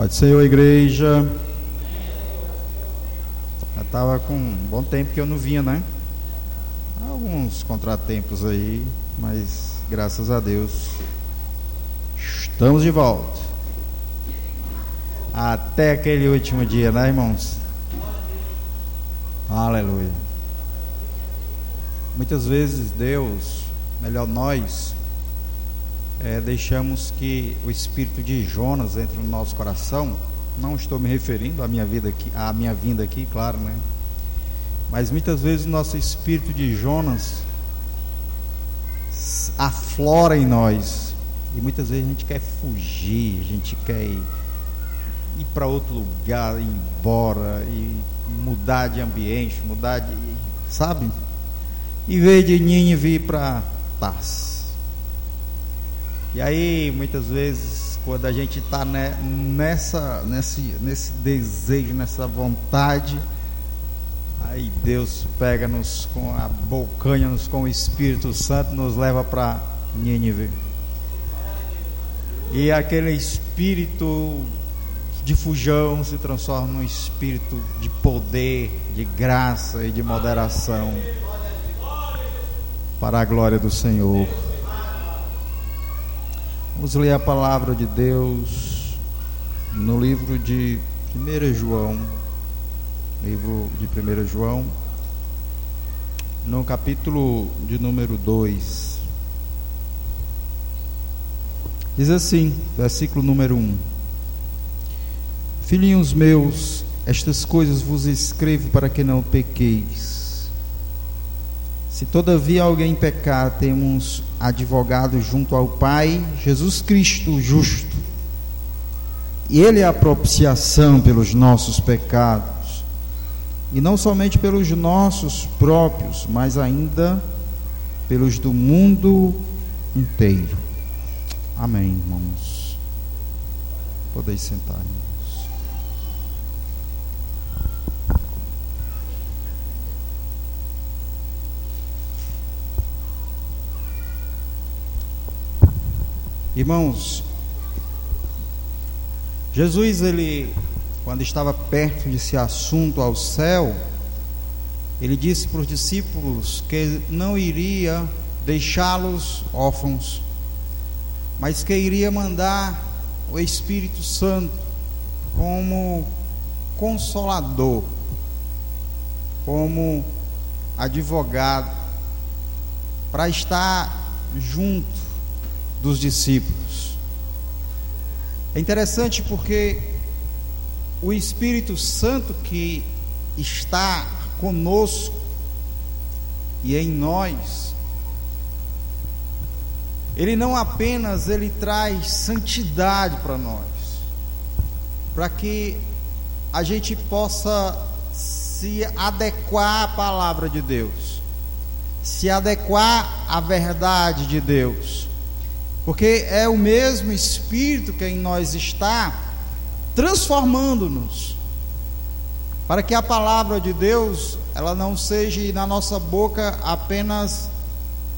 Pode ser a igreja. Já estava com um bom tempo que eu não vinha, né? Alguns contratempos aí, mas graças a Deus estamos de volta. Até aquele último dia, né, irmãos? Aleluia. Muitas vezes Deus, melhor nós, é, deixamos que o espírito de Jonas entre no nosso coração. Não estou me referindo à minha vida aqui, à minha vinda aqui, claro, né? Mas muitas vezes o nosso espírito de Jonas aflora em nós. E muitas vezes a gente quer fugir, a gente quer ir, para outro lugar, ir embora, e mudar de ambiente, mudar de. Sabe? Em vez de Nínive ir para paz. E aí, muitas vezes, quando a gente está nessa, nesse, nesse desejo, nessa vontade, aí Deus pega-nos com a bocanha-nos com o Espírito Santo, nos leva para Nínive. E aquele espírito de fujão se transforma num espírito de poder, de graça e de moderação para a glória do Senhor. Vamos ler a palavra de Deus no livro de 1 João, livro de 1 João, no capítulo de número 2. Diz assim, versículo número 1: Filhinhos meus, estas coisas vos escrevo para que não pequeis. Se todavia alguém pecar, temos advogado junto ao Pai, Jesus Cristo justo. E Ele é a propiciação pelos nossos pecados, e não somente pelos nossos próprios, mas ainda pelos do mundo inteiro. Amém, irmãos. Podeis sentar. Irmãos. Jesus, ele, quando estava perto desse assunto ao céu, ele disse para os discípulos que não iria deixá-los órfãos, mas que iria mandar o Espírito Santo como consolador, como advogado, para estar junto dos discípulos. É interessante porque o Espírito Santo que está conosco e em nós, ele não apenas ele traz santidade para nós, para que a gente possa se adequar à palavra de Deus, se adequar à verdade de Deus porque é o mesmo Espírito que em nós está transformando-nos, para que a palavra de Deus ela não seja na nossa boca apenas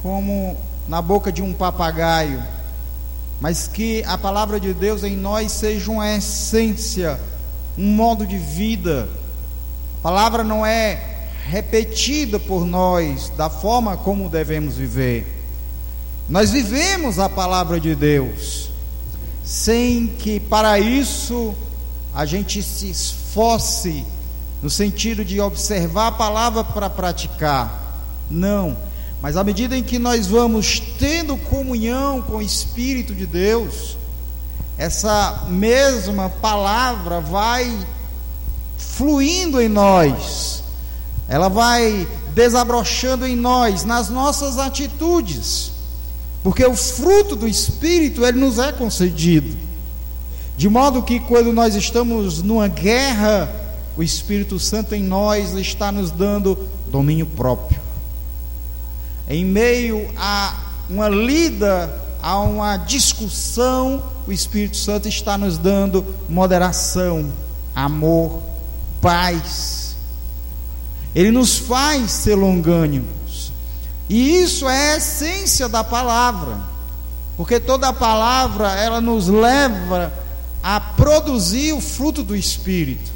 como na boca de um papagaio, mas que a palavra de Deus em nós seja uma essência, um modo de vida. A palavra não é repetida por nós da forma como devemos viver nós vivemos a palavra de Deus, sem que para isso a gente se esforce no sentido de observar a palavra para praticar. Não, mas à medida em que nós vamos tendo comunhão com o Espírito de Deus, essa mesma palavra vai fluindo em nós, ela vai desabrochando em nós, nas nossas atitudes. Porque o fruto do Espírito ele nos é concedido. De modo que quando nós estamos numa guerra, o Espírito Santo em nós está nos dando domínio próprio. Em meio a uma lida, a uma discussão, o Espírito Santo está nos dando moderação, amor, paz. Ele nos faz ser longânimo. E isso é a essência da palavra. Porque toda a palavra ela nos leva a produzir o fruto do Espírito,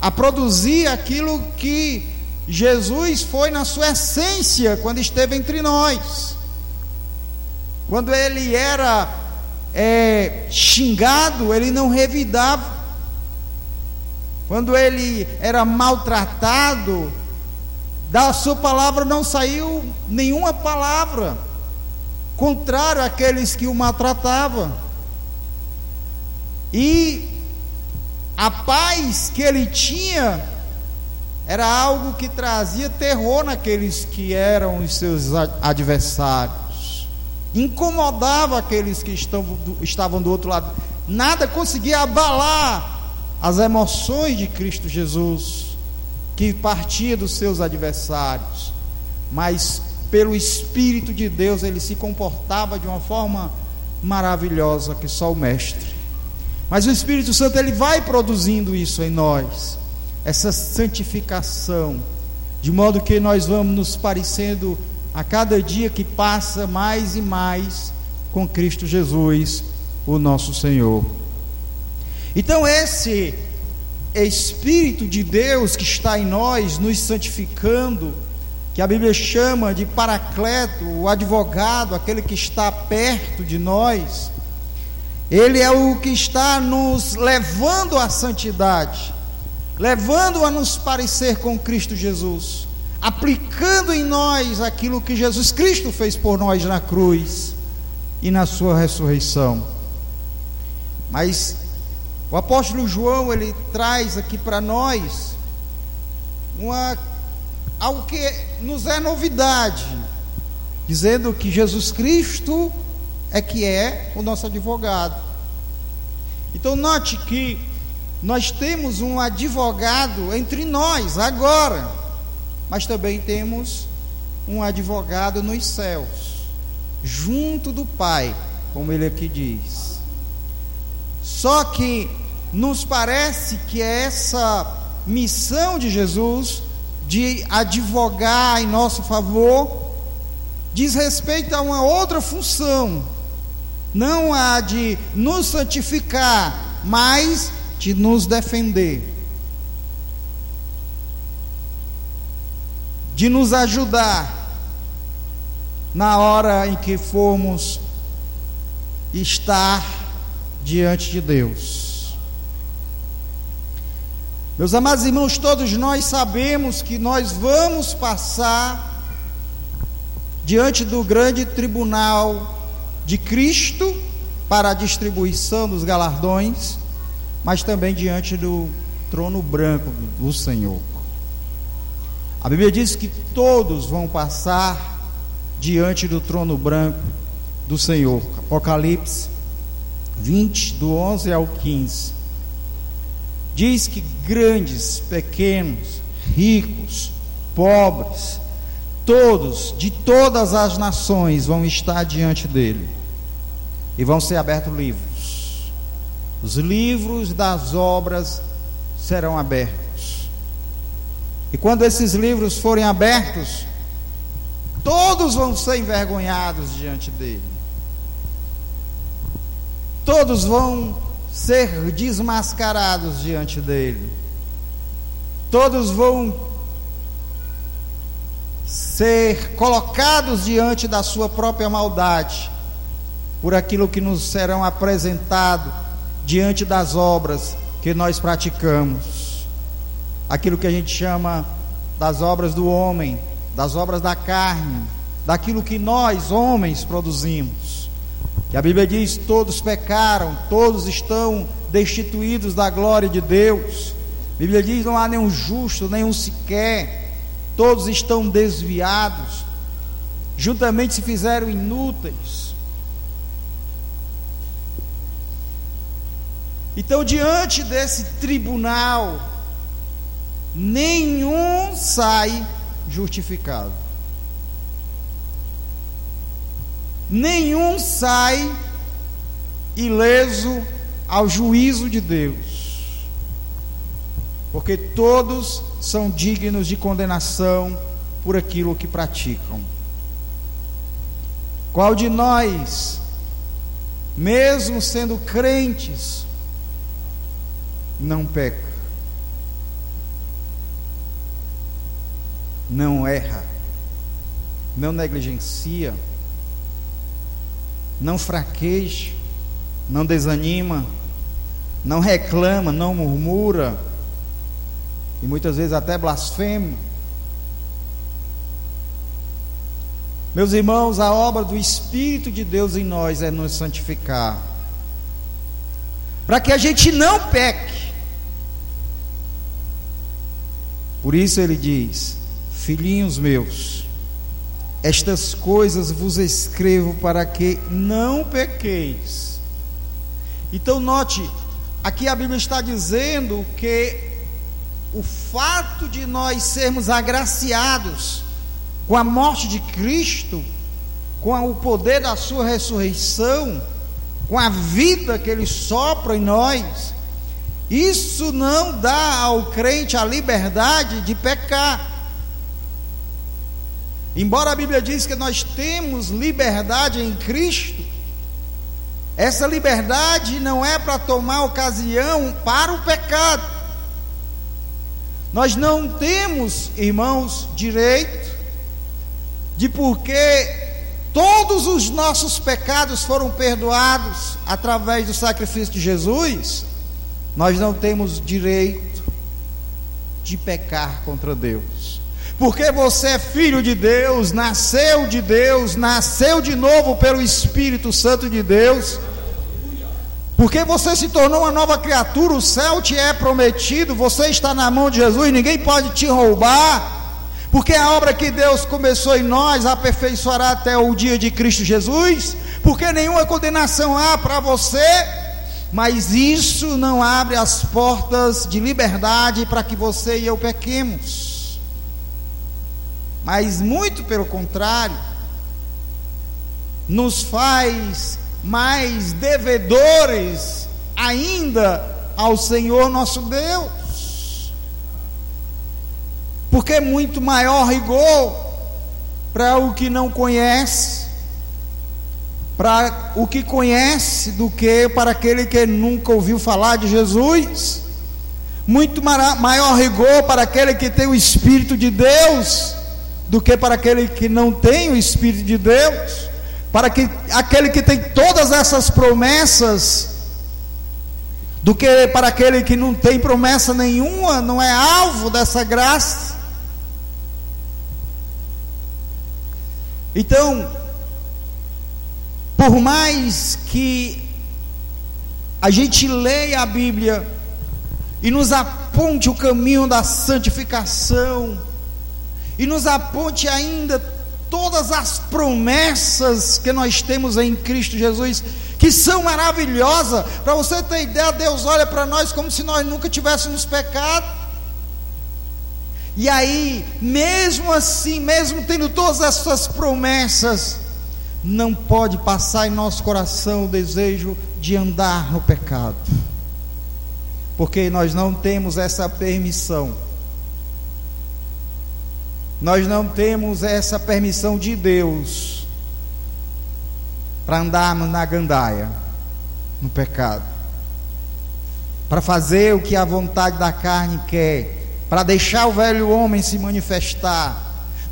a produzir aquilo que Jesus foi na sua essência quando esteve entre nós. Quando ele era é, xingado, ele não revidava. Quando ele era maltratado, da sua palavra não saiu nenhuma palavra contrário àqueles que o maltratavam. E a paz que ele tinha era algo que trazia terror naqueles que eram os seus adversários, incomodava aqueles que estavam do outro lado. Nada conseguia abalar as emoções de Cristo Jesus, que partia dos seus adversários, mas pelo Espírito de Deus ele se comportava de uma forma maravilhosa que só o Mestre. Mas o Espírito Santo ele vai produzindo isso em nós essa santificação, de modo que nós vamos nos parecendo a cada dia que passa mais e mais com Cristo Jesus, o nosso Senhor. Então, esse Espírito de Deus que está em nós, nos santificando, que a Bíblia chama de Paracleto, o advogado, aquele que está perto de nós, ele é o que está nos levando à santidade levando a nos parecer com Cristo Jesus, aplicando em nós aquilo que Jesus Cristo fez por nós na cruz e na sua ressurreição. Mas o apóstolo João ele traz aqui para nós uma algo que nos é novidade, dizendo que Jesus Cristo é que é o nosso advogado. Então note que nós temos um advogado entre nós agora, mas também temos um advogado nos céus, junto do Pai, como ele aqui diz. Só que nos parece que essa missão de Jesus de advogar em nosso favor diz respeito a uma outra função, não a de nos santificar, mas de nos defender, de nos ajudar na hora em que formos estar diante de Deus. Meus amados irmãos, todos nós sabemos que nós vamos passar diante do grande tribunal de Cristo para a distribuição dos galardões mas também diante do trono branco do Senhor. A Bíblia diz que todos vão passar diante do trono branco do Senhor. Apocalipse 20, do 11 ao 15. Diz que grandes, pequenos, ricos, pobres, todos, de todas as nações, vão estar diante dele e vão ser abertos livros os livros das obras serão abertos. E quando esses livros forem abertos, todos vão ser envergonhados diante dele. Todos vão ser desmascarados diante dele. Todos vão ser colocados diante da sua própria maldade, por aquilo que nos serão apresentado diante das obras que nós praticamos, aquilo que a gente chama das obras do homem, das obras da carne, daquilo que nós, homens, produzimos. Que a Bíblia diz: todos pecaram, todos estão destituídos da glória de Deus. A Bíblia diz: não há nenhum justo, nenhum sequer, todos estão desviados, juntamente se fizeram inúteis. Então, diante desse tribunal, nenhum sai justificado. Nenhum sai ileso ao juízo de Deus. Porque todos são dignos de condenação por aquilo que praticam. Qual de nós, mesmo sendo crentes, não peca, não erra, não negligencia, não fraqueja, não desanima, não reclama, não murmura, e muitas vezes até blasfema. Meus irmãos, a obra do Espírito de Deus em nós é nos santificar, para que a gente não peque. Por isso ele diz: Filhinhos meus, estas coisas vos escrevo para que não pequeis. Então, note, aqui a Bíblia está dizendo que o fato de nós sermos agraciados com a morte de Cristo, com o poder da Sua ressurreição, com a vida que Ele sopra em nós, isso não dá ao crente a liberdade de pecar. Embora a Bíblia diz que nós temos liberdade em Cristo, essa liberdade não é para tomar ocasião para o pecado. Nós não temos, irmãos, direito de porque todos os nossos pecados foram perdoados através do sacrifício de Jesus, nós não temos direito de pecar contra Deus porque você é filho de Deus, nasceu de Deus, nasceu de novo pelo Espírito Santo de Deus. Porque você se tornou uma nova criatura, o céu te é prometido, você está na mão de Jesus, ninguém pode te roubar. Porque a obra que Deus começou em nós aperfeiçoará até o dia de Cristo Jesus. Porque nenhuma condenação há para você, mas isso não abre as portas de liberdade para que você e eu pequemos mas muito pelo contrário, nos faz mais devedores ainda ao Senhor nosso Deus. Porque é muito maior rigor para o que não conhece, para o que conhece, do que para aquele que nunca ouviu falar de Jesus. Muito maior rigor para aquele que tem o Espírito de Deus do que para aquele que não tem o Espírito de Deus, para que aquele que tem todas essas promessas, do que para aquele que não tem promessa nenhuma, não é alvo dessa graça. Então, por mais que a gente leia a Bíblia e nos aponte o caminho da santificação, e nos aponte ainda todas as promessas que nós temos em Cristo Jesus, que são maravilhosas. Para você ter ideia, Deus olha para nós como se nós nunca tivéssemos pecado. E aí, mesmo assim, mesmo tendo todas essas promessas, não pode passar em nosso coração o desejo de andar no pecado, porque nós não temos essa permissão nós não temos essa permissão de Deus para andarmos na gandaia, no pecado, para fazer o que a vontade da carne quer, para deixar o velho homem se manifestar.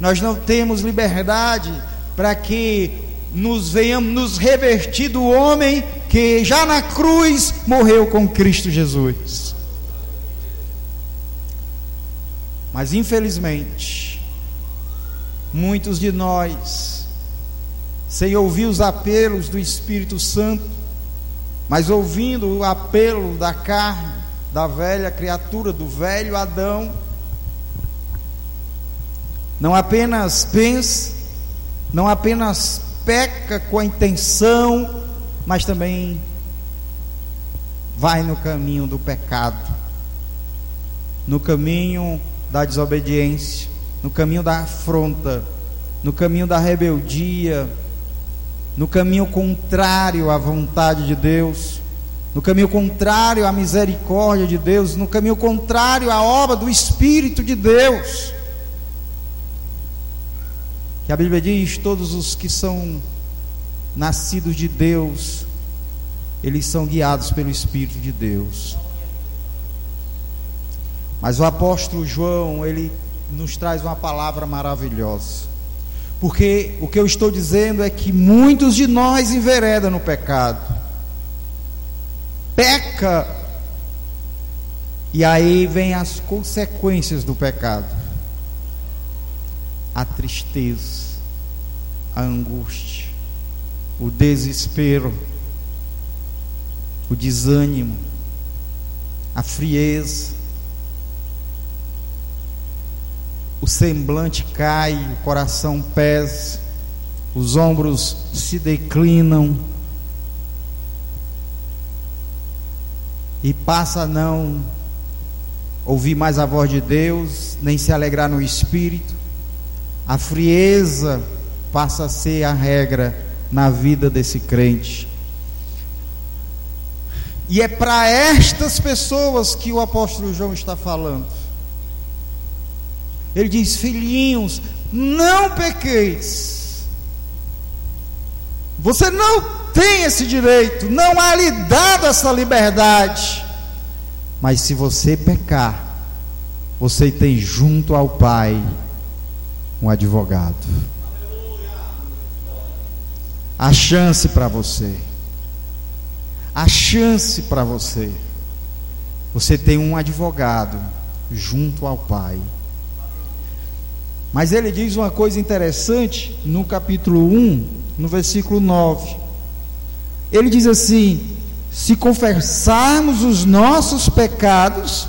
Nós não temos liberdade para que nos venhamos nos revertir do homem que já na cruz morreu com Cristo Jesus. Mas infelizmente, Muitos de nós, sem ouvir os apelos do Espírito Santo, mas ouvindo o apelo da carne, da velha criatura, do velho Adão, não apenas pensa, não apenas peca com a intenção, mas também vai no caminho do pecado, no caminho da desobediência no caminho da afronta, no caminho da rebeldia, no caminho contrário à vontade de Deus, no caminho contrário à misericórdia de Deus, no caminho contrário à obra do Espírito de Deus. Que a Bíblia diz: todos os que são nascidos de Deus, eles são guiados pelo Espírito de Deus. Mas o apóstolo João, ele nos traz uma palavra maravilhosa. Porque o que eu estou dizendo é que muitos de nós enveredam no pecado. Peca. E aí vem as consequências do pecado. A tristeza, a angústia, o desespero, o desânimo, a frieza, o semblante cai, o coração pesa, os ombros se declinam e passa a não ouvir mais a voz de Deus, nem se alegrar no espírito. A frieza passa a ser a regra na vida desse crente. E é para estas pessoas que o apóstolo João está falando. Ele diz: Filhinhos, não pequeis. Você não tem esse direito, não há lhe dado essa liberdade. Mas se você pecar, você tem junto ao Pai um advogado. A chance para você. A chance para você. Você tem um advogado junto ao Pai. Mas ele diz uma coisa interessante no capítulo 1, no versículo 9. Ele diz assim: Se confessarmos os nossos pecados,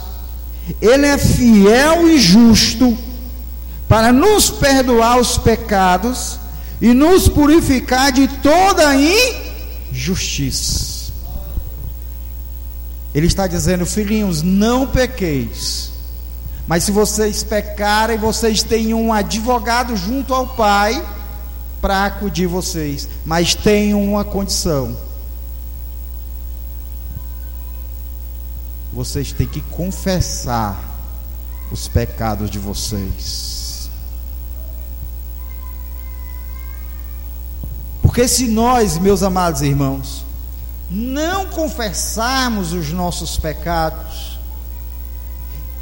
Ele é fiel e justo para nos perdoar os pecados e nos purificar de toda injustiça. Ele está dizendo, filhinhos, não pequeis mas se vocês pecarem, vocês têm um advogado junto ao Pai para acudir vocês. Mas tem uma condição. Vocês têm que confessar os pecados de vocês. Porque se nós, meus amados irmãos, não confessarmos os nossos pecados,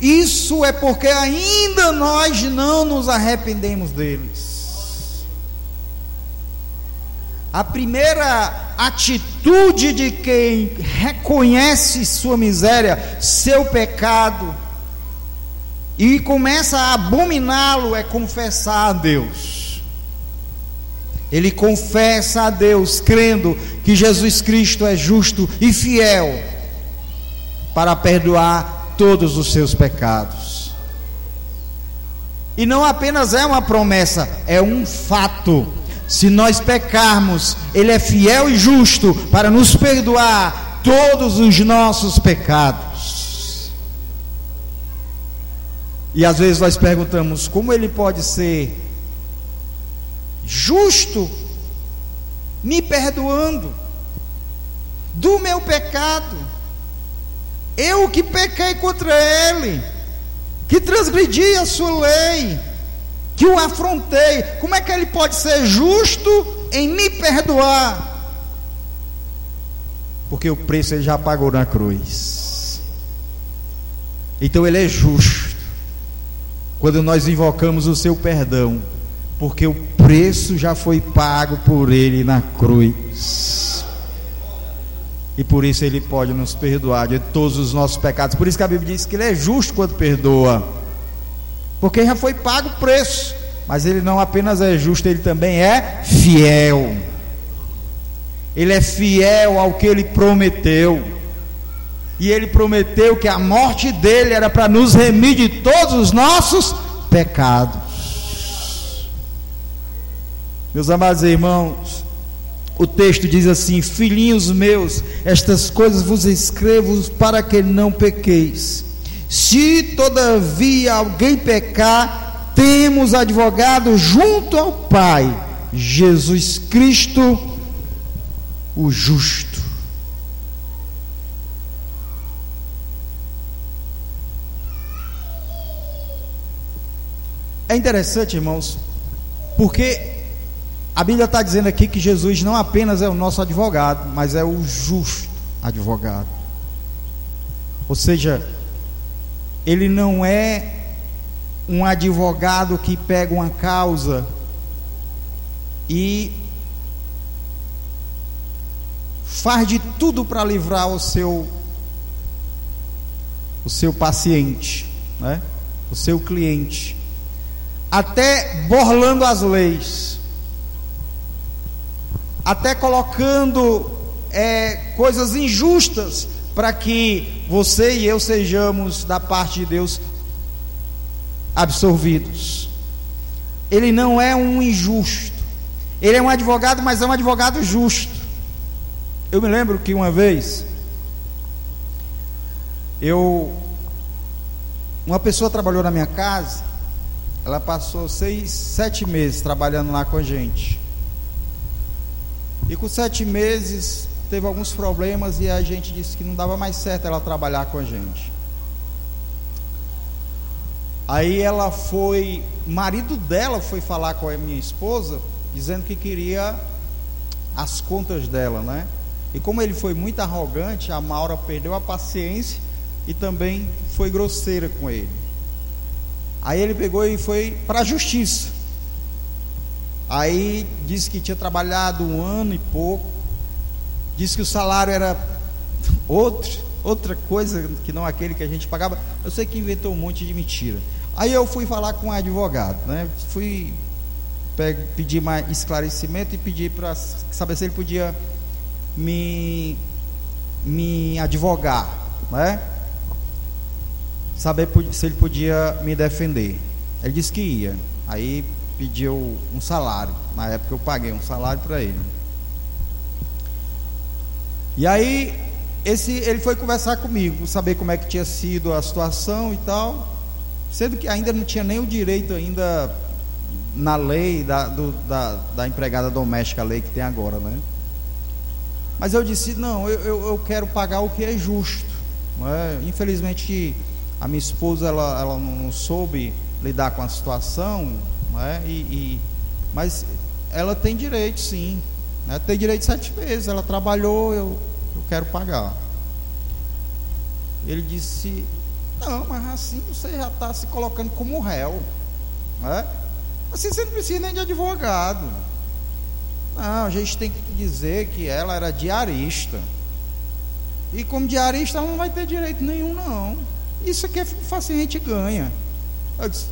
isso é porque ainda nós não nos arrependemos deles. A primeira atitude de quem reconhece sua miséria, seu pecado, e começa a abominá-lo é confessar a Deus. Ele confessa a Deus, crendo que Jesus Cristo é justo e fiel para perdoar todos os seus pecados. E não apenas é uma promessa, é um fato. Se nós pecarmos, Ele é fiel e justo para nos perdoar todos os nossos pecados. E às vezes nós perguntamos: como Ele pode ser justo me perdoando do meu pecado? Eu que pequei contra ele, que transgredi a sua lei, que o afrontei. Como é que ele pode ser justo em me perdoar? Porque o preço ele já pagou na cruz. Então ele é justo. Quando nós invocamos o seu perdão, porque o preço já foi pago por ele na cruz e por isso ele pode nos perdoar de todos os nossos pecados. Por isso que a Bíblia diz que ele é justo quando perdoa, porque já foi pago o preço, mas ele não apenas é justo, ele também é fiel. Ele é fiel ao que ele prometeu. E ele prometeu que a morte dele era para nos remir de todos os nossos pecados. Meus amados irmãos, o texto diz assim: Filhinhos meus, estas coisas vos escrevo para que não pequeis. Se todavia alguém pecar, temos advogado junto ao Pai, Jesus Cristo, o justo. É interessante, irmãos, porque a Bíblia está dizendo aqui que Jesus não apenas é o nosso advogado, mas é o justo advogado. Ou seja, ele não é um advogado que pega uma causa e faz de tudo para livrar o seu o seu paciente, né? o seu cliente, até borlando as leis, até colocando é, coisas injustas para que você e eu sejamos da parte de Deus absorvidos. Ele não é um injusto. Ele é um advogado, mas é um advogado justo. Eu me lembro que uma vez eu uma pessoa trabalhou na minha casa, ela passou seis, sete meses trabalhando lá com a gente. E com sete meses teve alguns problemas e a gente disse que não dava mais certo ela trabalhar com a gente. Aí ela foi, marido dela foi falar com a minha esposa, dizendo que queria as contas dela, né? E como ele foi muito arrogante, a Maura perdeu a paciência e também foi grosseira com ele. Aí ele pegou e foi para a justiça. Aí disse que tinha trabalhado um ano e pouco, disse que o salário era outro, outra coisa que não aquele que a gente pagava. Eu sei que inventou um monte de mentira. Aí eu fui falar com um advogado, né? Fui pedir mais esclarecimento e pedir para saber se ele podia me, me advogar, né? Saber se ele podia me defender. Ele disse que ia. Aí pediu um salário. Na época eu paguei um salário para ele. E aí esse ele foi conversar comigo, saber como é que tinha sido a situação e tal, sendo que ainda não tinha nem o direito ainda na lei da, do, da, da empregada doméstica, a lei que tem agora, né? Mas eu disse, não, eu, eu, eu quero pagar o que é justo. É? Infelizmente, a minha esposa ela, ela não soube lidar com a situação, é? e, e, mas ela tem direito sim. Né? Tem direito sete meses, ela trabalhou, eu, eu quero pagar. Ele disse, não, mas assim você já está se colocando como réu. Né? Assim você não precisa nem de advogado. Não, a gente tem que dizer que ela era diarista. E como diarista ela não vai ter direito nenhum, não. Isso aqui é fácil, a gente ganha. Eu disse,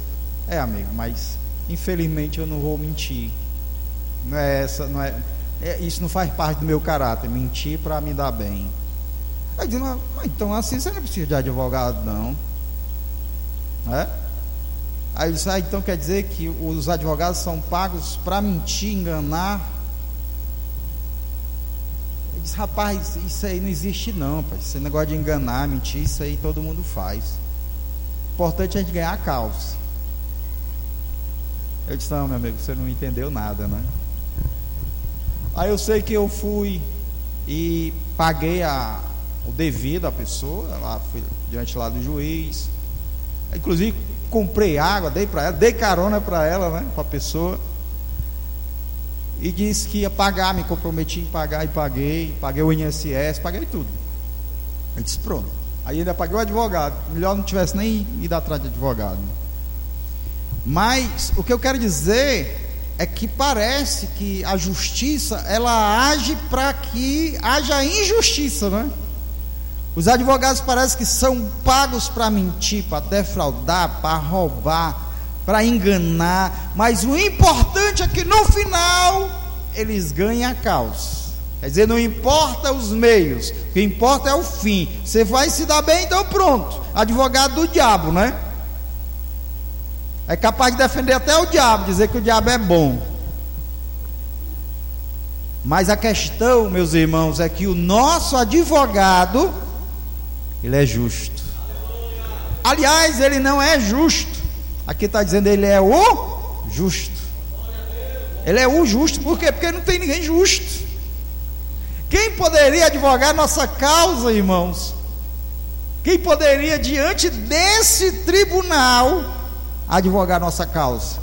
é amigo, mas infelizmente eu não vou mentir. Não é essa, não é, é isso não faz parte do meu caráter, mentir para me dar bem. Eu disse, não, então assim você não precisa de advogado, não. É? Aí ele disse, ah, então quer dizer que os advogados são pagos para mentir, enganar disse, rapaz, isso aí não existe não, pai. Esse negócio de enganar, mentir, isso aí todo mundo faz. O importante é a gente ganhar a causa. Eu disse, não, meu amigo, você não entendeu nada, né? Aí eu sei que eu fui e paguei a, o devido à pessoa, lá fui diante lá do juiz. Inclusive comprei água, dei para ela, dei carona para ela, né, para a pessoa e disse que ia pagar, me comprometi em pagar e paguei, paguei o INSS, paguei tudo. Eu disse, pronto. Aí ainda paguei o advogado. Melhor não tivesse nem ido atrás de advogado. Mas o que eu quero dizer é que parece que a justiça ela age para que haja injustiça, né? Os advogados parece que são pagos para mentir, para defraudar, para roubar, para enganar, mas o importante é que no final eles ganhem a causa. Quer dizer, não importa os meios, o que importa é o fim. Você vai se dar bem, então pronto. Advogado do diabo, né? É capaz de defender até o diabo, dizer que o diabo é bom. Mas a questão, meus irmãos, é que o nosso advogado, ele é justo. Aliás, ele não é justo. Aqui está dizendo ele é o justo. Ele é o justo, por quê? Porque não tem ninguém justo. Quem poderia advogar nossa causa, irmãos? Quem poderia, diante desse tribunal, advogar nossa causa?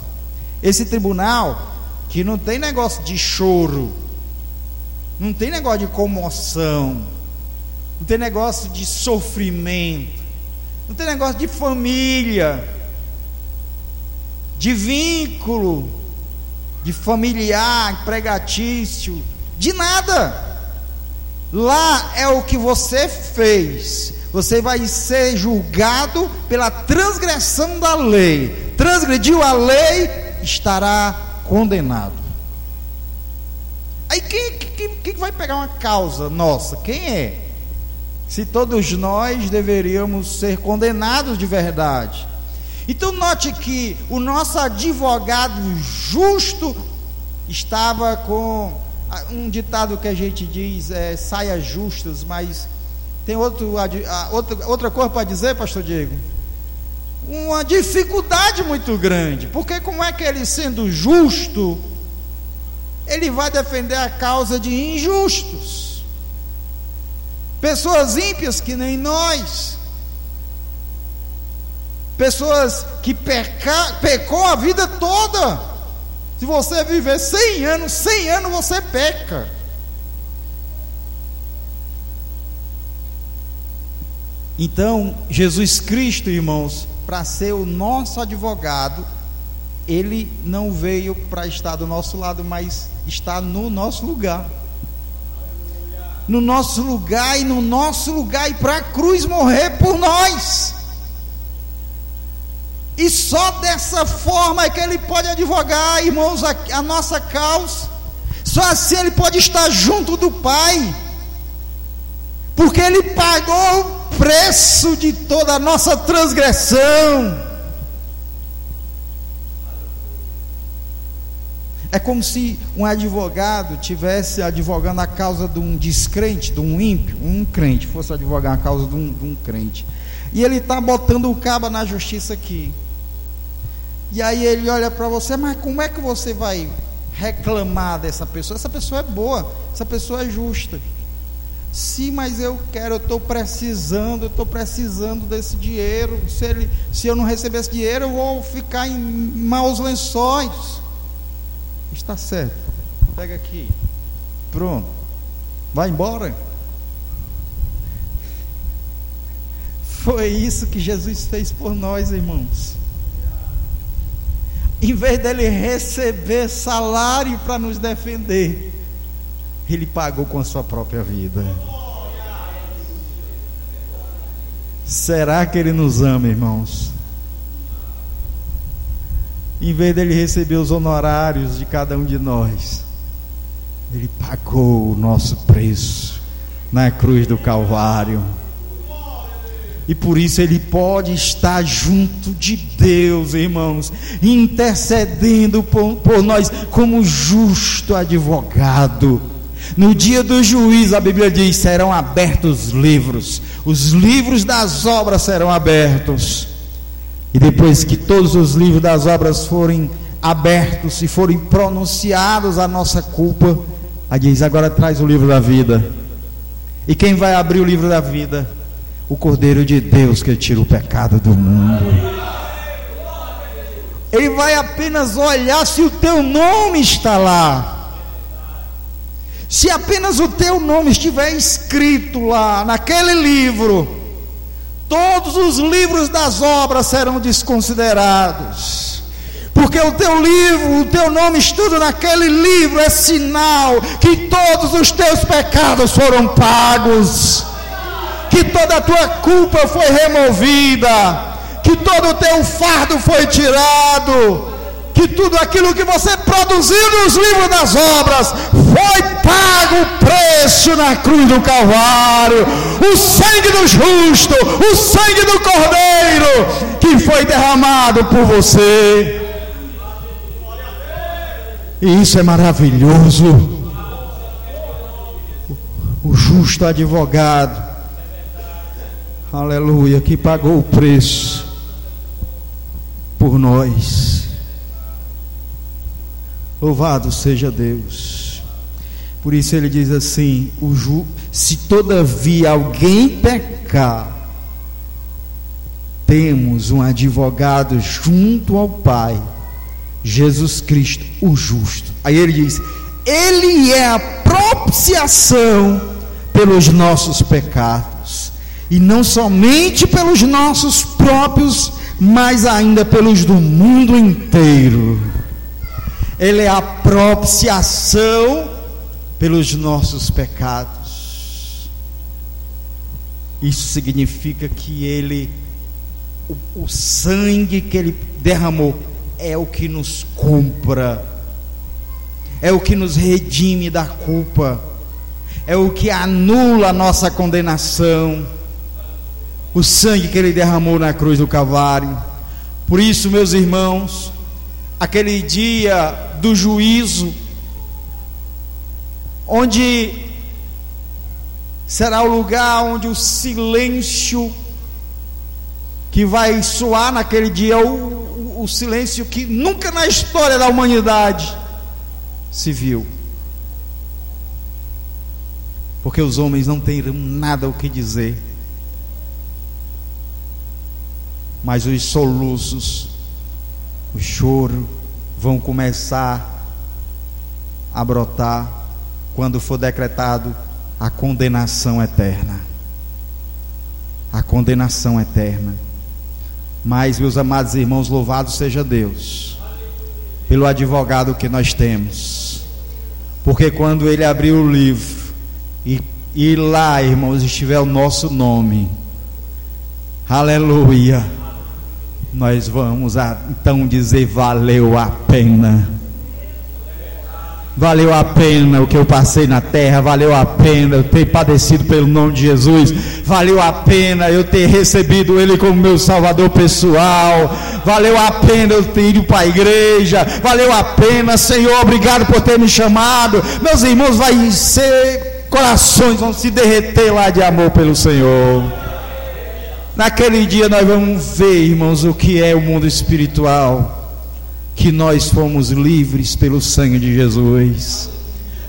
Esse tribunal que não tem negócio de choro, não tem negócio de comoção, não tem negócio de sofrimento, Não tem negócio de família, de vínculo, de familiar, empregatício, de nada. Lá é o que você fez. Você vai ser julgado pela transgressão da lei. Transgrediu a lei, estará condenado. Aí quem, quem, quem vai pegar uma causa nossa? Quem é? Se todos nós deveríamos ser condenados de verdade. Então note que o nosso advogado justo estava com um ditado que a gente diz é saias justas, mas tem outro, outra, outra coisa para dizer, pastor Diego? Uma dificuldade muito grande, porque como é que ele sendo justo, ele vai defender a causa de injustos? Pessoas ímpias que nem nós, pessoas que peca, pecou a vida toda. Se você viver 100 anos, 100 anos você peca. Então, Jesus Cristo, irmãos, para ser o nosso advogado, ele não veio para estar do nosso lado, mas está no nosso lugar. No nosso lugar e no nosso lugar, e para a cruz morrer por nós. E só dessa forma é que ele pode advogar, irmãos, a, a nossa causa. Só assim ele pode estar junto do Pai. Porque ele pagou preço de toda a nossa transgressão. É como se um advogado tivesse advogando a causa de um descrente, de um ímpio, um crente, fosse advogar a causa de um, de um crente. E ele está botando o cabo na justiça aqui. E aí ele olha para você, mas como é que você vai reclamar dessa pessoa? Essa pessoa é boa, essa pessoa é justa. Sim, mas eu quero, eu estou precisando, eu estou precisando desse dinheiro. Se, ele, se eu não receber esse dinheiro, eu vou ficar em maus lençóis. Está certo. Pega aqui. Pronto. Vai embora. Foi isso que Jesus fez por nós, irmãos em vez dele receber salário para nos defender, ele pagou com a sua própria vida. Será que ele nos ama, irmãos? Em vez dele receber os honorários de cada um de nós, ele pagou o nosso preço na cruz do Calvário e por isso ele pode estar junto de Deus, irmãos, intercedendo por, por, nós como justo advogado. No dia do juízo, a Bíblia diz: serão abertos os livros, os livros das obras serão abertos. E depois que todos os livros das obras forem abertos e forem pronunciados a nossa culpa, a diz: agora traz o livro da vida. E quem vai abrir o livro da vida? o Cordeiro de Deus que tira o pecado do mundo. Ele vai apenas olhar se o teu nome está lá. Se apenas o teu nome estiver escrito lá, naquele livro, todos os livros das obras serão desconsiderados. Porque o teu livro, o teu nome estudo naquele livro é sinal que todos os teus pecados foram pagos que toda a tua culpa foi removida, que todo o teu fardo foi tirado, que tudo aquilo que você produziu nos livros das obras foi pago o preço na cruz do Calvário, o sangue do justo, o sangue do Cordeiro que foi derramado por você. E isso é maravilhoso. O justo advogado aleluia, que pagou o preço por nós. Louvado seja Deus. Por isso ele diz assim: ju, se todavia alguém pecar, temos um advogado junto ao Pai, Jesus Cristo, o justo. Aí ele diz: Ele é a propiciação pelos nossos pecados E não somente pelos nossos próprios, mas ainda pelos do mundo inteiro. Ele é a propiciação pelos nossos pecados. Isso significa que ele, o, o sangue que ele derramou, é o que nos compra, é o que nos redime da culpa, é o que anula a nossa condenação. O sangue que ele derramou na cruz do Calvário. Por isso, meus irmãos, aquele dia do juízo, onde será o lugar onde o silêncio que vai soar naquele dia, o, o, silêncio que nunca na história da humanidade se viu. Porque os homens não terão nada o que dizer. Mas os soluços, o choro vão começar a brotar quando for decretado a condenação eterna. A condenação eterna. Mas, meus amados irmãos, louvado seja Deus pelo advogado que nós temos. Porque quando ele abriu o livro e, e lá, irmãos, estiver o nosso nome, aleluia, nós vamos então dizer: valeu a pena Valeu a pena o que eu passei na terra, valeu a pena eu ter padecido pelo nome de Jesus, valeu a pena eu ter recebido Ele como meu Salvador pessoal, valeu a pena eu ter ido para a igreja, valeu a pena, Senhor, obrigado por ter me chamado. Meus irmãos, vai ser, corações vão se derreter lá de amor pelo Senhor. Naquele dia nós vamos ver, irmãos, o que é o mundo espiritual que nós fomos livres pelo sangue de Jesus.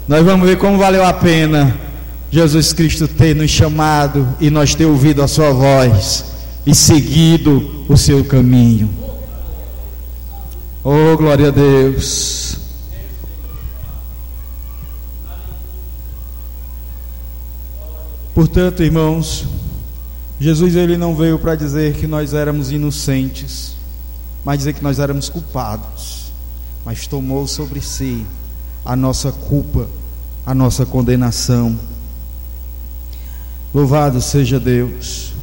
Nós vamos ver como valeu a pena Jesus Cristo ter nos chamado e nós ter ouvido a sua voz e seguido o seu caminho. Oh, glória a Deus. Portanto, irmãos, Jesus ele não veio para dizer que nós éramos inocentes mas dizer que nós éramos culpados, mas tomou sobre si a nossa culpa, a nossa condenação. Louvado seja Deus.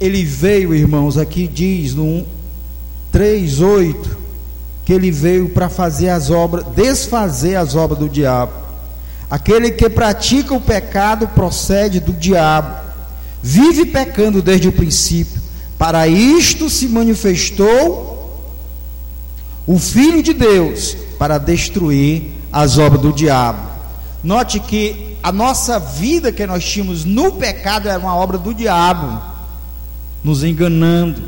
Ele veio, irmãos, aqui diz no 3:8 que ele veio para fazer as obras, desfazer as obras do diabo. Aquele que pratica o pecado procede do diabo. Vive pecando desde o princípio. Para isto se manifestou o Filho de Deus para destruir as obras do diabo. Note que a nossa vida que nós tínhamos no pecado era uma obra do diabo, nos enganando,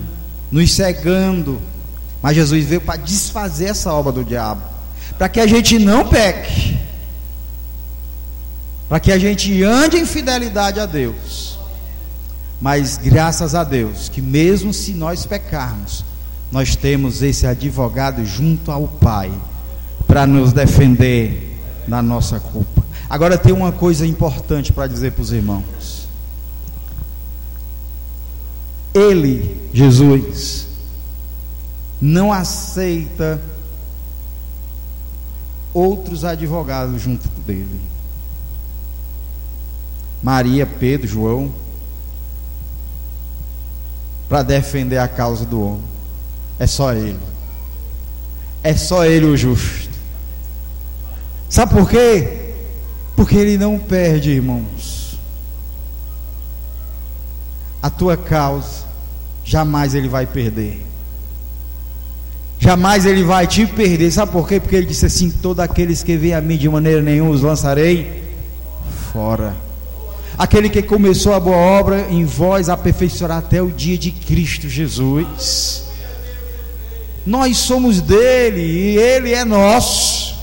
nos cegando. Mas Jesus veio para desfazer essa obra do diabo, para que a gente não peque, para que a gente ande em fidelidade a Deus. Mas graças a Deus, que mesmo se nós pecarmos, nós temos esse advogado junto ao Pai para nos defender da nossa culpa. Agora tem uma coisa importante para dizer para os irmãos. Ele, Jesus, não aceita outros advogados junto dele. Maria, Pedro, João, para defender a causa do homem. É só Ele. É só Ele o justo. Sabe por quê? Porque Ele não perde, irmãos. A tua causa, jamais Ele vai perder. Jamais Ele vai te perder. Sabe por quê? Porque Ele disse assim: Todos aqueles que vêm a mim de maneira nenhuma os lançarei fora. Aquele que começou a boa obra em vós aperfeiçoará até o dia de Cristo Jesus. Nós somos dele e ele é nosso.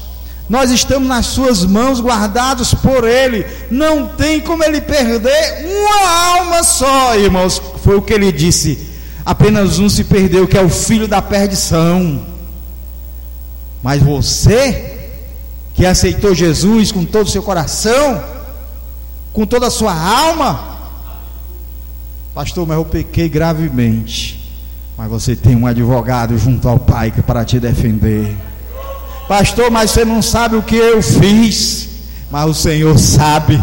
Nós estamos nas suas mãos, guardados por ele. Não tem como ele perder uma alma só, irmãos. Foi o que ele disse. Apenas um se perdeu, que é o filho da perdição. Mas você, que aceitou Jesus com todo o seu coração, com toda a sua alma, Pastor, mas eu pequei gravemente. Mas você tem um advogado junto ao Pai que para te defender. Pastor, mas você não sabe o que eu fiz. Mas o Senhor sabe.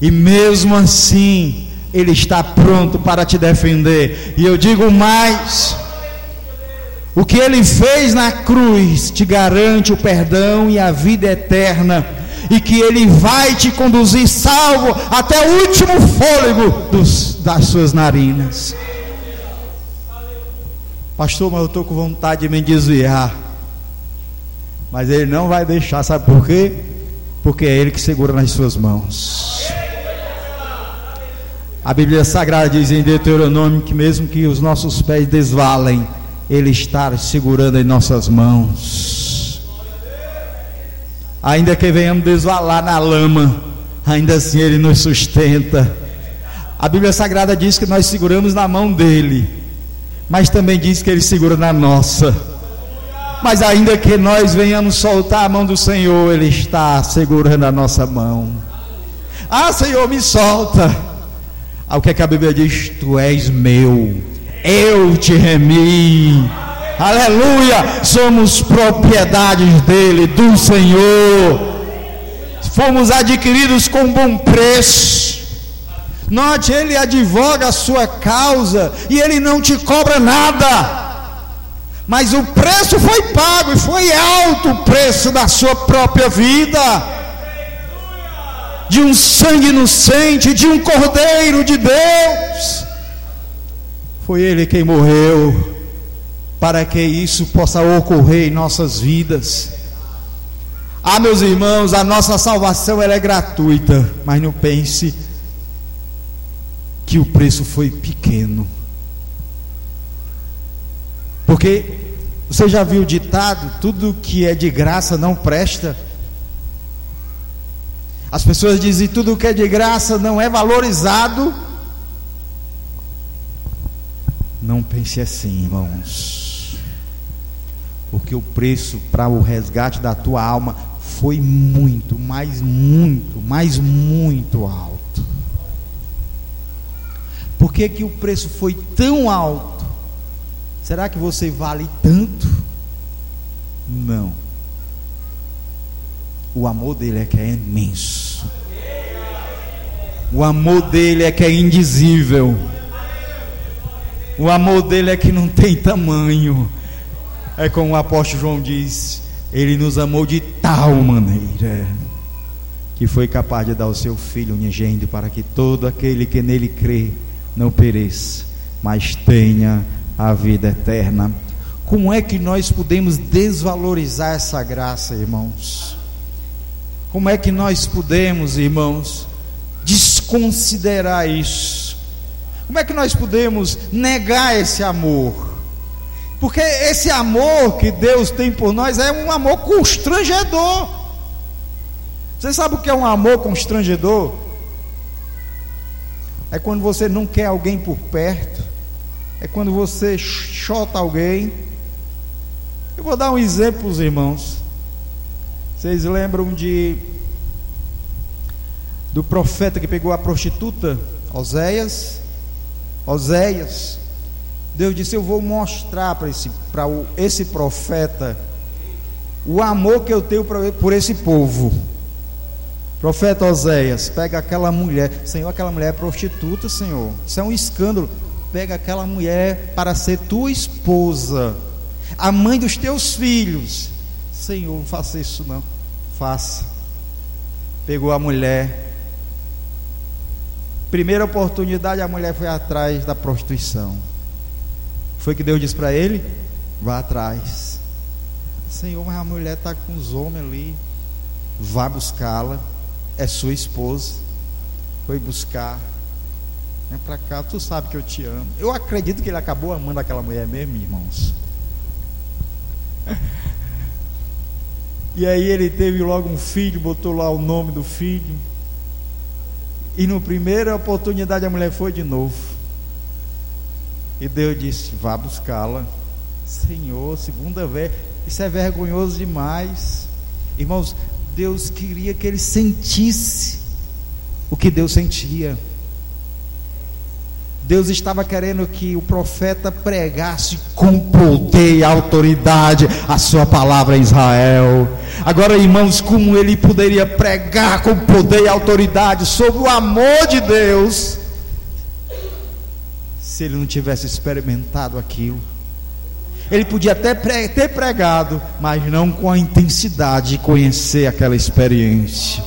E mesmo assim, Ele está pronto para te defender. E eu digo mais: o que Ele fez na cruz te garante o perdão e a vida eterna. E que Ele vai te conduzir salvo até o último fôlego dos, das suas narinas. Pastor, mas eu estou com vontade de me desviar. Mas Ele não vai deixar, sabe por quê? Porque é Ele que segura nas suas mãos. A Bíblia Sagrada diz em Deuteronômio que mesmo que os nossos pés desvalem, Ele está segurando em nossas mãos. Ainda que venhamos desvalar na lama, ainda assim Ele nos sustenta. A Bíblia Sagrada diz que nós seguramos na mão dele, mas também diz que Ele segura na nossa. Mas ainda que nós venhamos soltar a mão do Senhor, Ele está segurando a nossa mão. Ah, Senhor, me solta. Ao que, é que a Bíblia diz? Tu és meu, eu te remi. Aleluia! Somos propriedades dele, do Senhor. Fomos adquiridos com bom preço. Note, ele advoga a sua causa e ele não te cobra nada. Mas o preço foi pago e foi alto o preço da sua própria vida de um sangue inocente, de um cordeiro de Deus. Foi Ele quem morreu para que isso possa ocorrer em nossas vidas. Ah, meus irmãos, a nossa salvação ela é gratuita, mas não pense que o preço foi pequeno. Porque você já viu o ditado: tudo que é de graça não presta. As pessoas dizem tudo que é de graça não é valorizado. Não pense assim, irmãos. Porque o preço para o resgate da tua alma foi muito, mas muito, mas muito alto. Por que, que o preço foi tão alto? Será que você vale tanto? Não. O amor dele é que é imenso. O amor dele é que é indizível. O amor dele é que não tem tamanho. É como o apóstolo João diz: Ele nos amou de tal maneira que foi capaz de dar o seu filho unigênito para que todo aquele que nele crê não pereça, mas tenha a vida eterna. Como é que nós podemos desvalorizar essa graça, irmãos? Como é que nós podemos, irmãos, desconsiderar isso? Como é que nós podemos negar esse amor? Porque esse amor que Deus tem por nós é um amor constrangedor. Você sabe o que é um amor constrangedor? É quando você não quer alguém por perto. É quando você chota alguém. Eu vou dar um exemplo, irmãos. Vocês lembram de do profeta que pegou a prostituta, Oséias? Oséias. Deus disse: Eu vou mostrar para esse, esse profeta o amor que eu tenho por esse povo. Profeta Oséias, pega aquela mulher, Senhor, aquela mulher é prostituta, Senhor. Isso é um escândalo. Pega aquela mulher para ser tua esposa, a mãe dos teus filhos. Senhor, não faça isso não faça. Pegou a mulher. Primeira oportunidade, a mulher foi atrás da prostituição. Foi que Deus disse para ele: vá atrás. Senhor, mas a mulher está com os homens ali. Vá buscá-la. É sua esposa. Foi buscar. Vem para cá, tu sabe que eu te amo. Eu acredito que ele acabou amando aquela mulher mesmo, irmãos. E aí ele teve logo um filho, botou lá o nome do filho. E na primeira oportunidade a mulher foi de novo. E Deus disse: Vá buscá-la. Senhor, segunda vez. Isso é vergonhoso demais. Irmãos, Deus queria que ele sentisse o que Deus sentia. Deus estava querendo que o profeta pregasse com poder e autoridade a sua palavra em Israel. Agora, irmãos, como ele poderia pregar com poder e autoridade sobre o amor de Deus, se ele não tivesse experimentado aquilo? Ele podia até ter pregado, mas não com a intensidade de conhecer aquela experiência,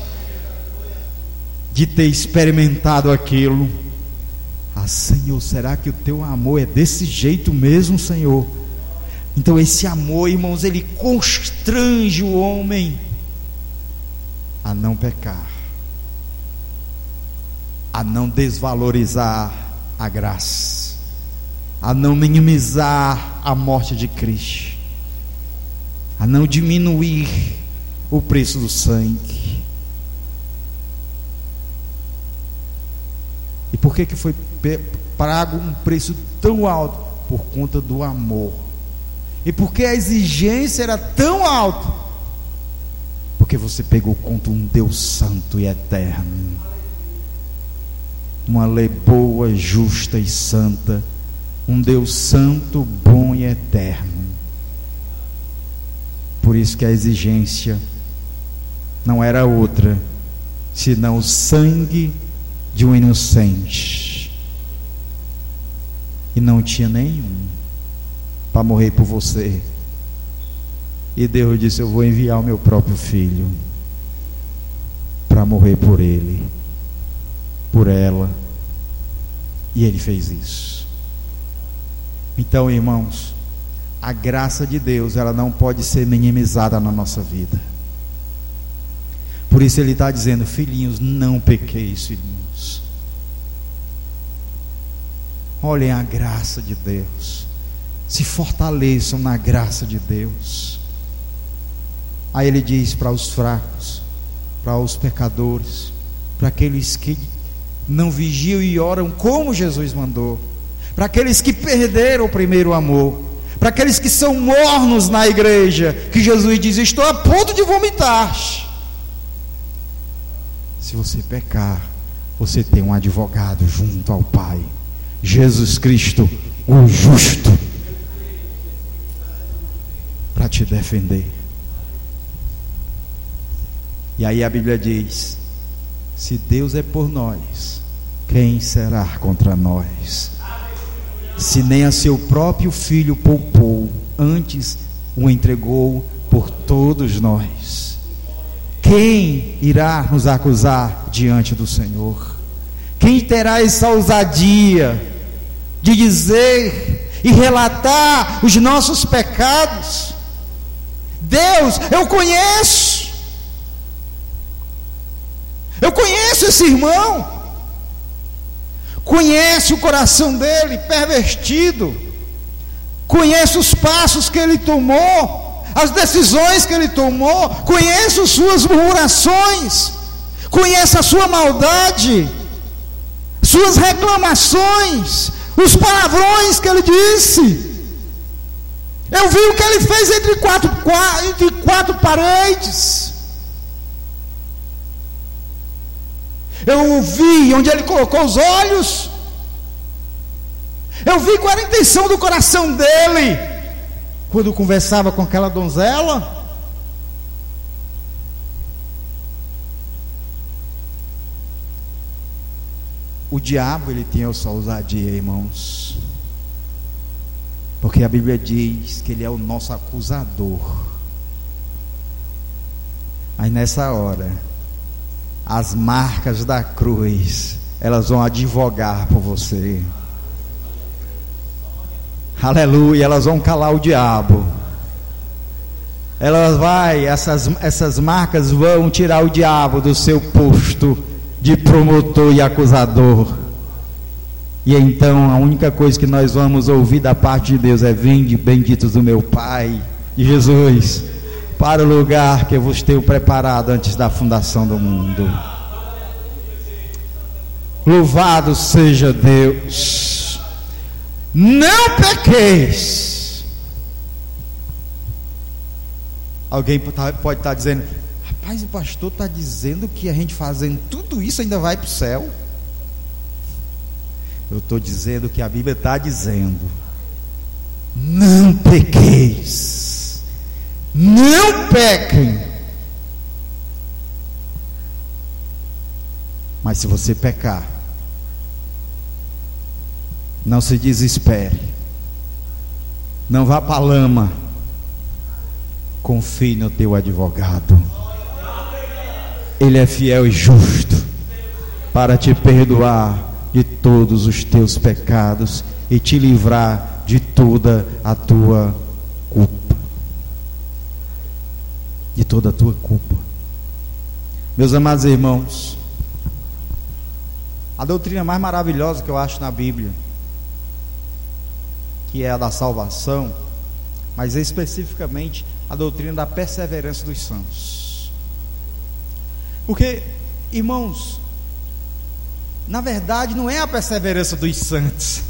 de ter experimentado aquilo. Ah, Senhor, será que o teu amor é desse jeito mesmo, Senhor? Então, esse amor, irmãos, ele constrange o homem a não pecar, a não desvalorizar a graça, a não minimizar a morte de Cristo, a não diminuir o preço do sangue. E por que, que foi pago um preço tão alto? Por conta do amor. E porque a exigência era tão alta? Porque você pegou contra um Deus santo e eterno. Uma lei boa, justa e santa. Um Deus santo, bom e eterno. Por isso que a exigência não era outra, senão o sangue de um inocente. E não tinha nenhum para morrer por você. E Deus disse: Eu vou enviar o meu próprio filho para morrer por ele, por ela. E ele fez isso. Então, irmãos, a graça de Deus, ela não pode ser minimizada na nossa vida. Por isso ele está dizendo, filhinhos, não pequeis, filhinhos. Olhem a graça de Deus. Se fortaleçam na graça de Deus. Aí ele diz para os fracos, para os pecadores, para aqueles que não vigiam e oram como Jesus mandou, para aqueles que perderam o primeiro amor, para aqueles que são mornos na igreja, que Jesus diz: Estou a ponto de vomitar. Se você pecar, você tem um advogado junto ao Pai, Jesus Cristo, o justo, para te defender. E aí a Bíblia diz: se Deus é por nós, quem será contra nós? Se nem a seu próprio filho poupou, antes o entregou por todos nós. Quem irá nos acusar diante do Senhor? Quem terá essa ousadia de dizer e relatar os nossos pecados? Deus, eu conheço. Eu conheço esse irmão. Conhece o coração dele pervertido. Conhece os passos que ele tomou as decisões que ele tomou, conheço suas murmurações, conheço a sua maldade, suas reclamações, os palavrões que ele disse. Eu vi o que ele fez entre quatro, entre quatro paredes. Eu vi onde ele colocou os olhos. Eu vi qual era a intenção do coração dele quando conversava com aquela donzela? O diabo ele tinha essa ousadia, irmãos. Porque a Bíblia diz que ele é o nosso acusador. Aí nessa hora, as marcas da cruz, elas vão advogar por você. Aleluia, elas vão calar o diabo. Elas vai, essas, essas marcas vão tirar o diabo do seu posto de promotor e acusador. E então a única coisa que nós vamos ouvir da parte de Deus é: Vinde, benditos do meu Pai, Jesus, para o lugar que eu vos tenho preparado antes da fundação do mundo. Louvado seja Deus não pequeis. Alguém tá, pode estar tá dizendo, rapaz, o pastor está dizendo que a gente fazendo tudo isso ainda vai para o céu. Eu estou dizendo que a Bíblia está dizendo: não pequeis, não pequem. Mas se você pecar, não se desespere, não vá para a lama, confie no teu advogado, ele é fiel e justo para te perdoar de todos os teus pecados e te livrar de toda a tua culpa. De toda a tua culpa. Meus amados irmãos, a doutrina mais maravilhosa que eu acho na Bíblia, que é a da salvação, mas especificamente a doutrina da perseverança dos santos. Porque, irmãos, na verdade, não é a perseverança dos santos,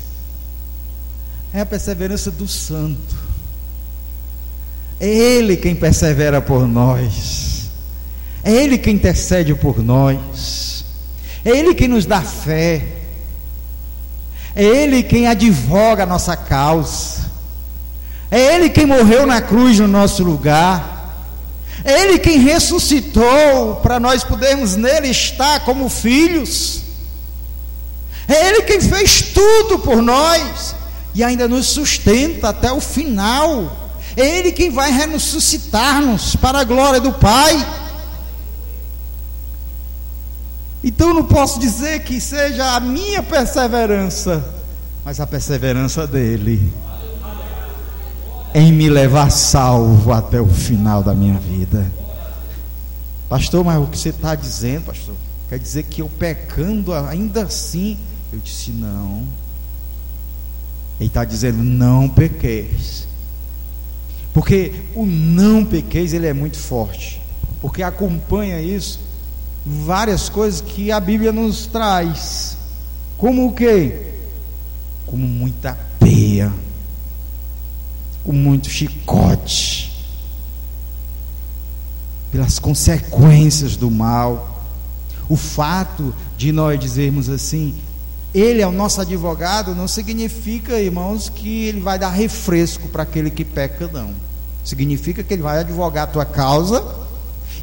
é a perseverança do santo. É Ele quem persevera por nós, é Ele quem intercede por nós, é Ele quem nos dá fé, é Ele quem advoga a nossa causa, é Ele quem morreu na cruz no nosso lugar, é Ele quem ressuscitou para nós podermos nele estar como filhos. É Ele quem fez tudo por nós e ainda nos sustenta até o final. É Ele quem vai ressuscitar-nos para a glória do Pai. Então não posso dizer que seja a minha perseverança, mas a perseverança dele em me levar salvo até o final da minha vida. Pastor, mas o que você está dizendo, pastor? Quer dizer que eu pecando ainda assim eu disse: Não. Ele está dizendo: Não pequeis. Porque o não pequeis ele é muito forte. Porque acompanha isso várias coisas que a Bíblia nos traz. Como o que? Como muita peia. Com muito chicote. Pelas consequências do mal. O fato de nós dizermos assim, ele é o nosso advogado, não significa, irmãos, que ele vai dar refresco para aquele que peca, não. Significa que ele vai advogar a tua causa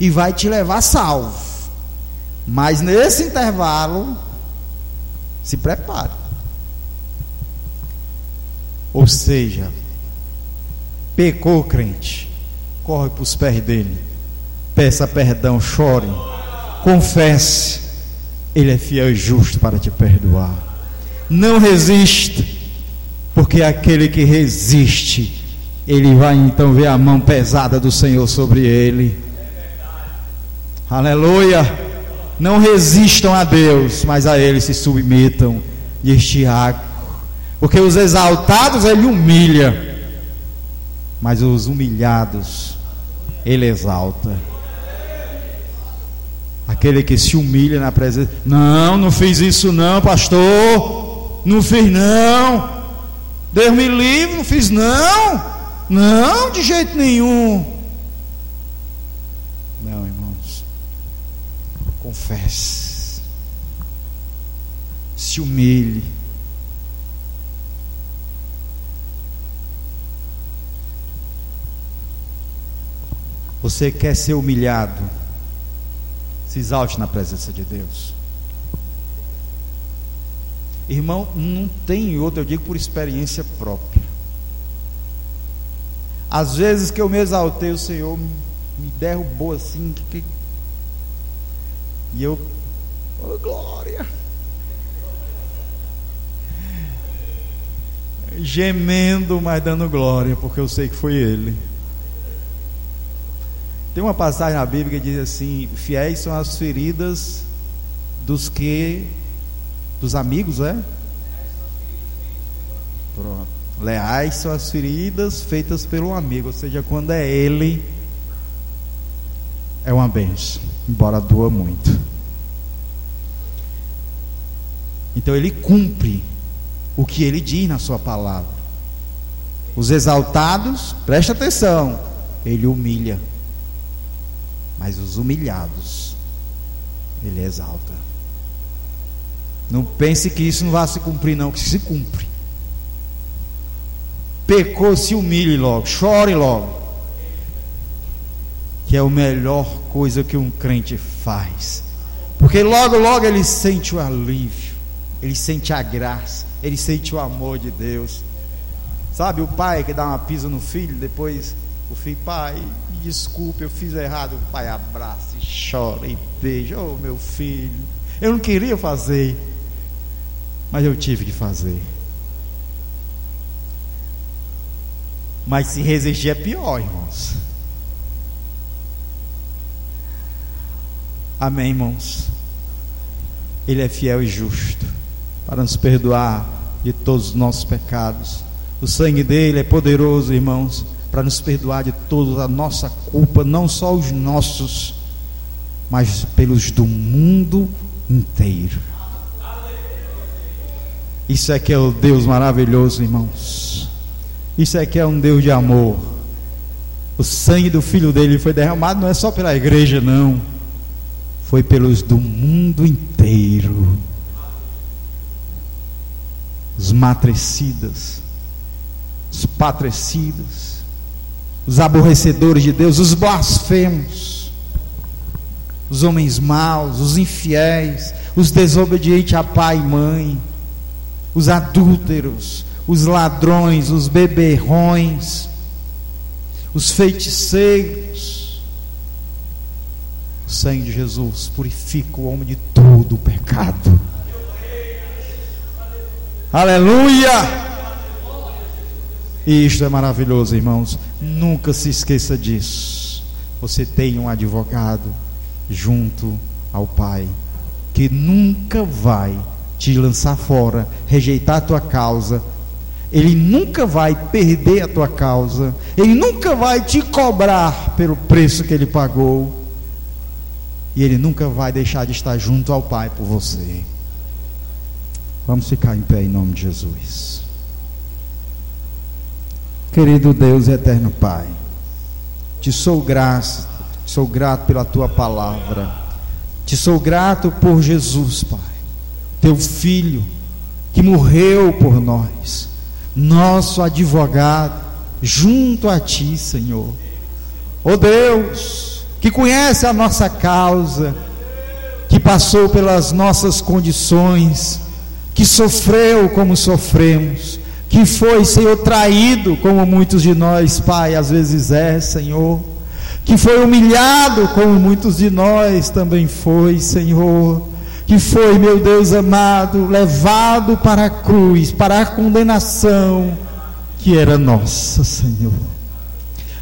e vai te levar salvo. Mas nesse intervalo, se prepare. Ou seja, pecou o crente, corre para os pés dele, peça perdão, chore, confesse ele é fiel e justo para te perdoar. Não resista, porque aquele que resiste, ele vai então ver a mão pesada do Senhor sobre ele. Aleluia! Não resistam a Deus, mas a Ele se submetam. Diz Tiago. Porque os exaltados Ele humilha, mas os humilhados Ele exalta. Aquele que se humilha na presença. Não, não fiz isso não, pastor. Não fiz não. Deus me livre, não fiz não. Não, de jeito nenhum. Não, irmãos. Confesse. Se humilhe. Você quer ser humilhado? Se exalte na presença de Deus. Irmão, não tem outro, eu digo por experiência própria. Às vezes que eu me exaltei, o Senhor me derrubou assim, que... e eu, oh glória, gemendo, mas dando glória, porque eu sei que foi Ele. Tem uma passagem na Bíblia que diz assim: fiéis são as feridas dos que dos amigos, é? Pronto. Leais são as feridas feitas pelo amigo, ou seja, quando é ele é uma benção, embora doa muito. Então ele cumpre o que ele diz na sua palavra. Os exaltados, presta atenção, ele humilha mas os humilhados ele exalta. Não pense que isso não vai se cumprir, não, que se cumpre. Pecou, se humilhe logo, chore logo. Que é a melhor coisa que um crente faz. Porque logo, logo ele sente o alívio, ele sente a graça, ele sente o amor de Deus. Sabe o pai que dá uma pisa no filho, depois o filho, pai, desculpe, eu fiz errado. O pai abraça e chora e beija, oh meu filho, eu não queria fazer, mas eu tive que fazer. Mas se resistir é pior, irmãos. Amém, irmãos. Ele é fiel e justo para nos perdoar de todos os nossos pecados. O sangue dele é poderoso, irmãos, para nos perdoar de toda a nossa culpa, não só os nossos, mas pelos do mundo inteiro. Isso é que é o Deus maravilhoso, irmãos. Isso é que é um Deus de amor. O sangue do filho dele foi derramado não é só pela igreja, não. Foi pelos do mundo inteiro. Os matricidas, os patricidas, os aborrecedores de Deus, os blasfemos, os homens maus, os infiéis, os desobedientes a pai e mãe, os adúlteros, os ladrões, os beberrões, os feiticeiros. O sangue de Jesus purifica o homem de todo o pecado. Aleluia! E isto é maravilhoso, irmãos. Nunca se esqueça disso. Você tem um advogado junto ao Pai que nunca vai te lançar fora, rejeitar a tua causa, ele nunca vai perder a tua causa, ele nunca vai te cobrar pelo preço que ele pagou, e ele nunca vai deixar de estar junto ao Pai por você. Vamos ficar em pé em nome de Jesus. Querido Deus e eterno Pai, te sou grato, sou grato pela tua palavra, te sou grato por Jesus, Pai, teu filho que morreu por nós. Nosso advogado, junto a Ti, Senhor. Oh Deus, que conhece a nossa causa, que passou pelas nossas condições, que sofreu como sofremos, que foi, Senhor, traído como muitos de nós, Pai, às vezes é, Senhor, que foi humilhado como muitos de nós também foi, Senhor que foi, meu Deus amado, levado para a cruz, para a condenação que era nossa, Senhor.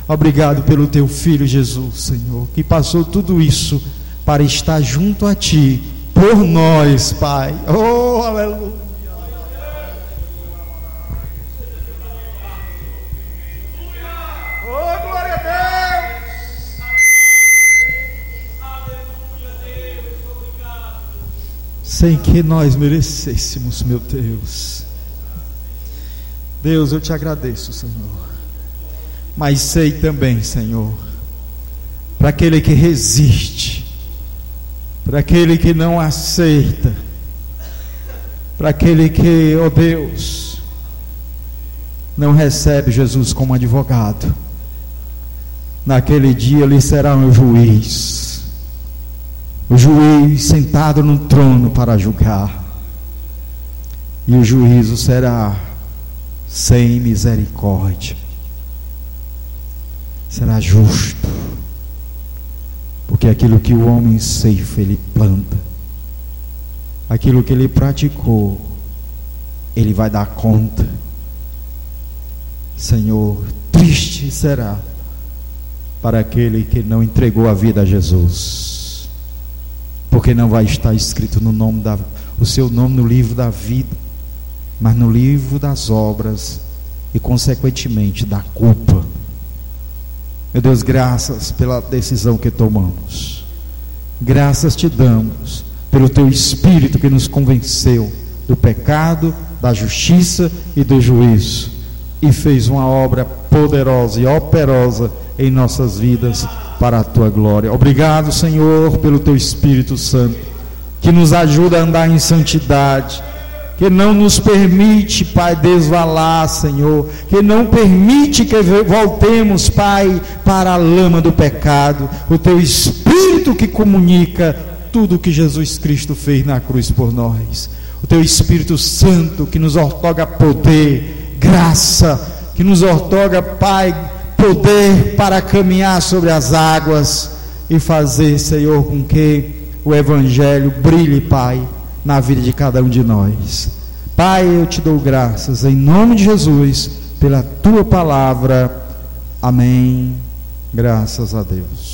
Obrigado pelo teu filho Jesus, Senhor, que passou tudo isso para estar junto a ti, por nós, Pai. Oh, aleluia. Sem que nós merecêssemos, meu Deus. Deus, eu te agradeço, Senhor. Mas sei também, Senhor, para aquele que resiste, para aquele que não aceita, para aquele que, ó oh Deus, não recebe Jesus como advogado, naquele dia ele será um juiz o juiz sentado no trono para julgar, e o juízo será sem misericórdia, será justo, porque aquilo que o homem ceifa, ele planta, aquilo que ele praticou, ele vai dar conta. Senhor, triste será para aquele que não entregou a vida a Jesus porque não vai estar escrito no nome da, o seu nome no livro da vida, mas no livro das obras e consequentemente da culpa. Meu Deus, graças pela decisão que tomamos. Graças te damos pelo teu espírito que nos convenceu do pecado, da justiça e do juízo e fez uma obra poderosa e operosa em nossas vidas para a tua glória. Obrigado, Senhor, pelo teu Espírito Santo. que nos ajuda a andar em santidade, que não nos permite, Pai, desvalar, Senhor, que não permite que voltemos, Pai, para a lama do pecado, o Teu Espírito que comunica tudo o que Jesus Cristo fez na cruz por nós, o Teu Espírito Santo que nos ortoga poder, graça, que nos ortoga, Pai, poder para caminhar sobre as águas e fazer, Senhor, com que o Evangelho brilhe, Pai, na vida de cada um de nós. Pai, eu te dou graças em nome de Jesus pela tua palavra. Amém. Graças a Deus.